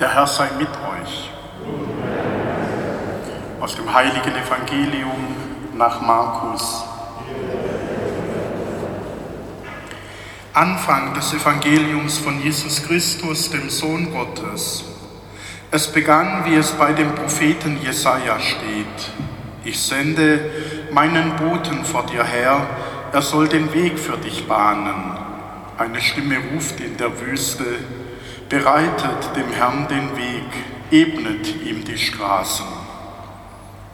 Der Herr sei mit euch. Aus dem heiligen Evangelium nach Markus. Anfang des Evangeliums von Jesus Christus, dem Sohn Gottes. Es begann, wie es bei dem Propheten Jesaja steht. Ich sende meinen Boten vor dir her, er soll den Weg für dich bahnen. Eine Stimme ruft in der Wüste, bereitet dem Herrn den Weg, ebnet ihm die Straßen.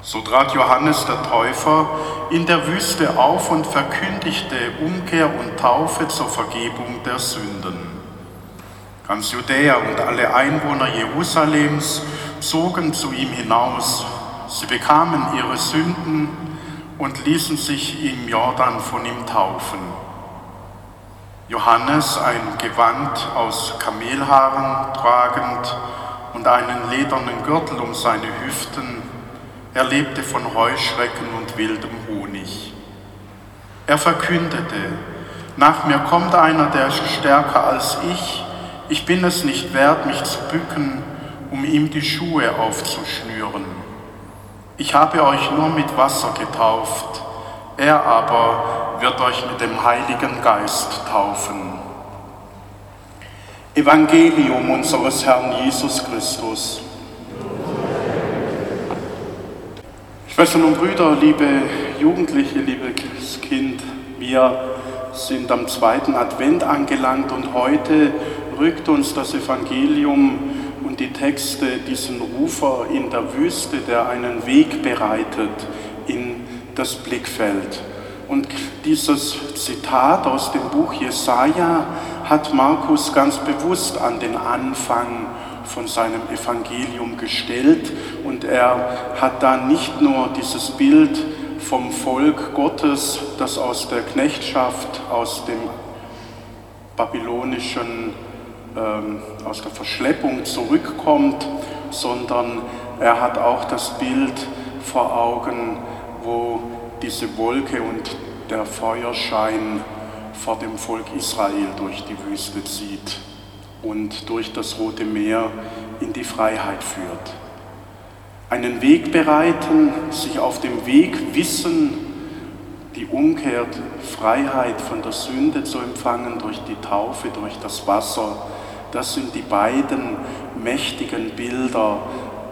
So trat Johannes der Täufer in der Wüste auf und verkündigte Umkehr und Taufe zur Vergebung der Sünden. Ganz Judäa und alle Einwohner Jerusalems zogen zu ihm hinaus. Sie bekamen ihre Sünden und ließen sich im Jordan von ihm taufen. Johannes ein Gewand aus Kamelhaaren tragend und einen ledernen Gürtel um seine Hüften, er lebte von Heuschrecken und wildem Honig. Er verkündete, nach mir kommt einer, der ist stärker als ich, ich bin es nicht wert, mich zu bücken, um ihm die Schuhe aufzuschnüren. Ich habe euch nur mit Wasser getauft, er aber wird euch mit dem Heiligen Geist taufen. Evangelium unseres Herrn Jesus Christus. Schwestern und Brüder, liebe Jugendliche, liebes Kind, wir sind am zweiten Advent angelangt und heute rückt uns das Evangelium und die Texte diesen Rufer in der Wüste, der einen Weg bereitet, das Blickfeld. Und dieses Zitat aus dem Buch Jesaja hat Markus ganz bewusst an den Anfang von seinem Evangelium gestellt und er hat da nicht nur dieses Bild vom Volk Gottes, das aus der Knechtschaft, aus dem babylonischen, ähm, aus der Verschleppung zurückkommt, sondern er hat auch das Bild vor Augen, diese Wolke und der Feuerschein vor dem Volk Israel durch die Wüste zieht und durch das Rote Meer in die Freiheit führt. Einen Weg bereiten, sich auf dem Weg wissen, die Umkehr, Freiheit von der Sünde zu empfangen durch die Taufe, durch das Wasser, das sind die beiden mächtigen Bilder,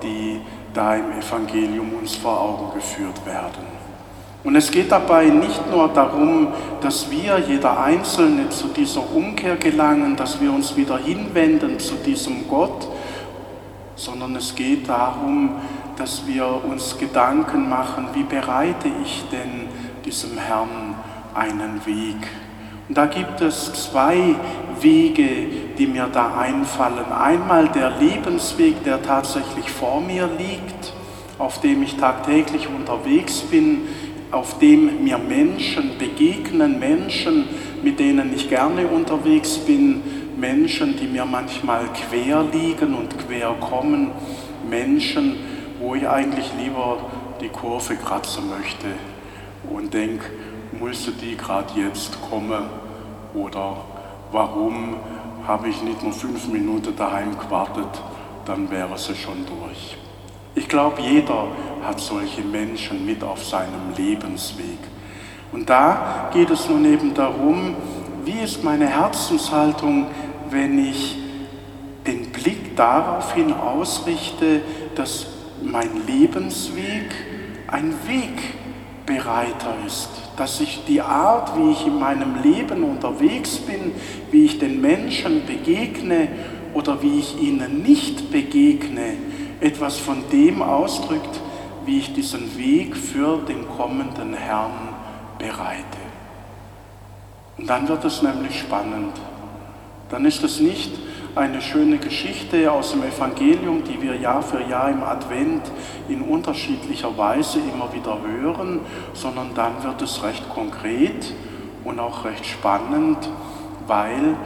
die da im Evangelium uns vor Augen geführt werden. Und es geht dabei nicht nur darum, dass wir, jeder Einzelne, zu dieser Umkehr gelangen, dass wir uns wieder hinwenden zu diesem Gott, sondern es geht darum, dass wir uns Gedanken machen, wie bereite ich denn diesem Herrn einen Weg. Und da gibt es zwei Wege, die mir da einfallen. Einmal der Lebensweg, der tatsächlich vor mir liegt, auf dem ich tagtäglich unterwegs bin, auf dem mir Menschen begegnen, Menschen, mit denen ich gerne unterwegs bin, Menschen, die mir manchmal quer liegen und quer kommen, Menschen, wo ich eigentlich lieber die Kurve kratzen möchte und denke, musste die gerade jetzt kommen oder warum habe ich nicht nur fünf Minuten daheim gewartet, dann wäre sie schon durch. Ich glaube, jeder hat solche Menschen mit auf seinem Lebensweg. Und da geht es nun eben darum, wie ist meine Herzenshaltung, wenn ich den Blick daraufhin ausrichte, dass mein Lebensweg ein Wegbereiter ist, dass ich die Art, wie ich in meinem Leben unterwegs bin, wie ich den Menschen begegne oder wie ich ihnen nicht begegne, etwas von dem ausdrückt, wie ich diesen Weg für den kommenden Herrn bereite. Und dann wird es nämlich spannend. Dann ist es nicht eine schöne Geschichte aus dem Evangelium, die wir Jahr für Jahr im Advent in unterschiedlicher Weise immer wieder hören, sondern dann wird es recht konkret und auch recht spannend, weil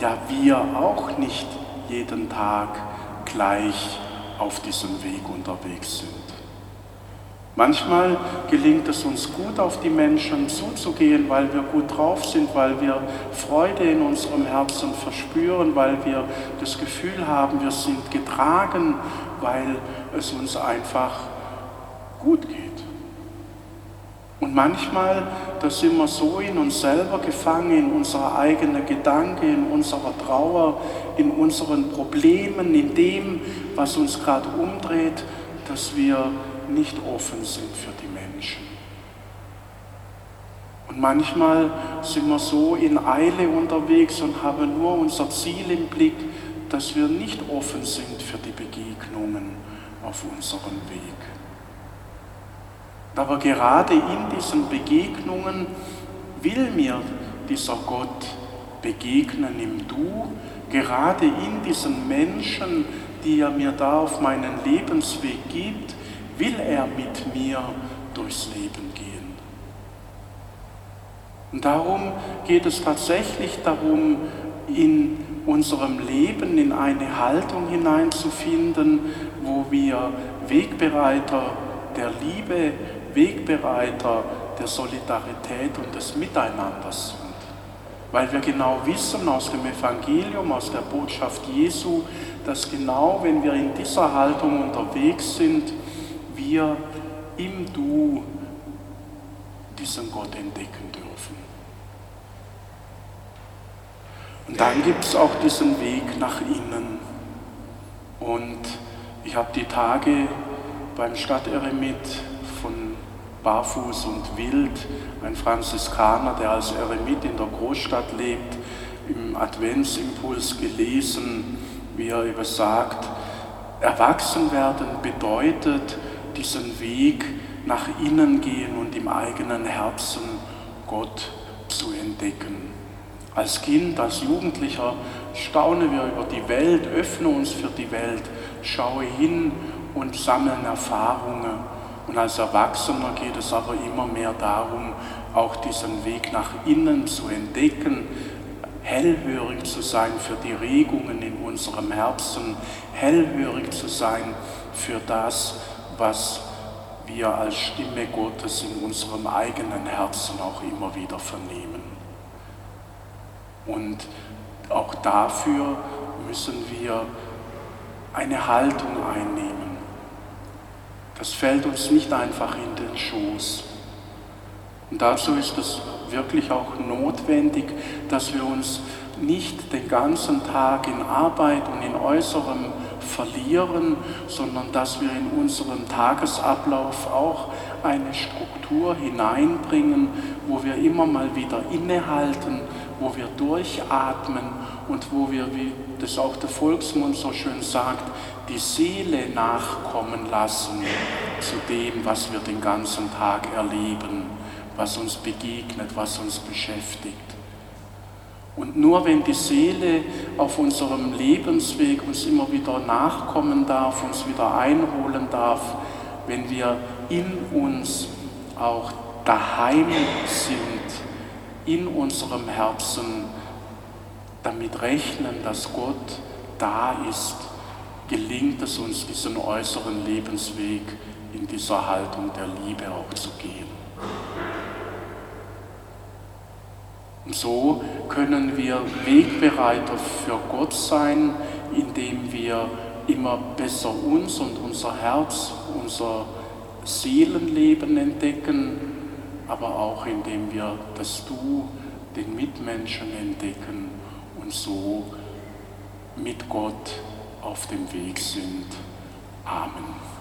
ja wir auch nicht jeden Tag gleich auf diesem Weg unterwegs sind. Manchmal gelingt es uns gut, auf die Menschen zuzugehen, weil wir gut drauf sind, weil wir Freude in unserem Herzen verspüren, weil wir das Gefühl haben, wir sind getragen, weil es uns einfach gut geht. Und manchmal, da sind wir so in uns selber gefangen, in unserer eigenen Gedanken, in unserer Trauer, in unseren Problemen, in dem, was uns gerade umdreht, dass wir nicht offen sind für die Menschen. Und manchmal sind wir so in Eile unterwegs und haben nur unser Ziel im Blick, dass wir nicht offen sind für die Begegnungen auf unserem Weg. Aber gerade in diesen Begegnungen will mir dieser Gott begegnen im Du, gerade in diesen Menschen, die er mir da auf meinen Lebensweg gibt, will er mit mir durchs Leben gehen. Und darum geht es tatsächlich darum, in unserem Leben in eine Haltung hineinzufinden, wo wir Wegbereiter der Liebe Wegbereiter der Solidarität und des Miteinanders sind. Weil wir genau wissen aus dem Evangelium, aus der Botschaft Jesu, dass genau wenn wir in dieser Haltung unterwegs sind, wir im Du diesen Gott entdecken dürfen. Und dann gibt es auch diesen Weg nach innen. Und ich habe die Tage beim Stadteremit barfuß und wild, ein Franziskaner, der als Eremit in der Großstadt lebt, im Adventsimpuls gelesen, wie er über sagt, erwachsen werden bedeutet diesen Weg nach innen gehen und im eigenen Herzen Gott zu entdecken. Als Kind, als Jugendlicher staunen wir über die Welt, öffnen uns für die Welt, schaue hin und sammeln Erfahrungen als Erwachsener geht es aber immer mehr darum, auch diesen Weg nach innen zu entdecken, hellhörig zu sein für die Regungen in unserem Herzen, hellhörig zu sein für das, was wir als Stimme Gottes in unserem eigenen Herzen auch immer wieder vernehmen. Und auch dafür müssen wir eine Haltung einnehmen. Das fällt uns nicht einfach in den Schoß. Und dazu ist es wirklich auch notwendig, dass wir uns nicht den ganzen Tag in Arbeit und in Äußerem verlieren, sondern dass wir in unseren Tagesablauf auch eine Struktur hineinbringen, wo wir immer mal wieder innehalten, wo wir durchatmen und wo wir, wie das auch der Volksmund so schön sagt, die Seele nachkommen lassen zu dem, was wir den ganzen Tag erleben, was uns begegnet, was uns beschäftigt. Und nur wenn die Seele auf unserem Lebensweg uns immer wieder nachkommen darf, uns wieder einholen darf, wenn wir in uns auch daheim sind, in unserem Herzen damit rechnen, dass Gott da ist gelingt es uns, diesen äußeren Lebensweg in dieser Haltung der Liebe auch zu gehen. Und so können wir Wegbereiter für Gott sein, indem wir immer besser uns und unser Herz, unser Seelenleben entdecken, aber auch indem wir das Du, den Mitmenschen entdecken und so mit Gott auf dem Weg sind. Amen.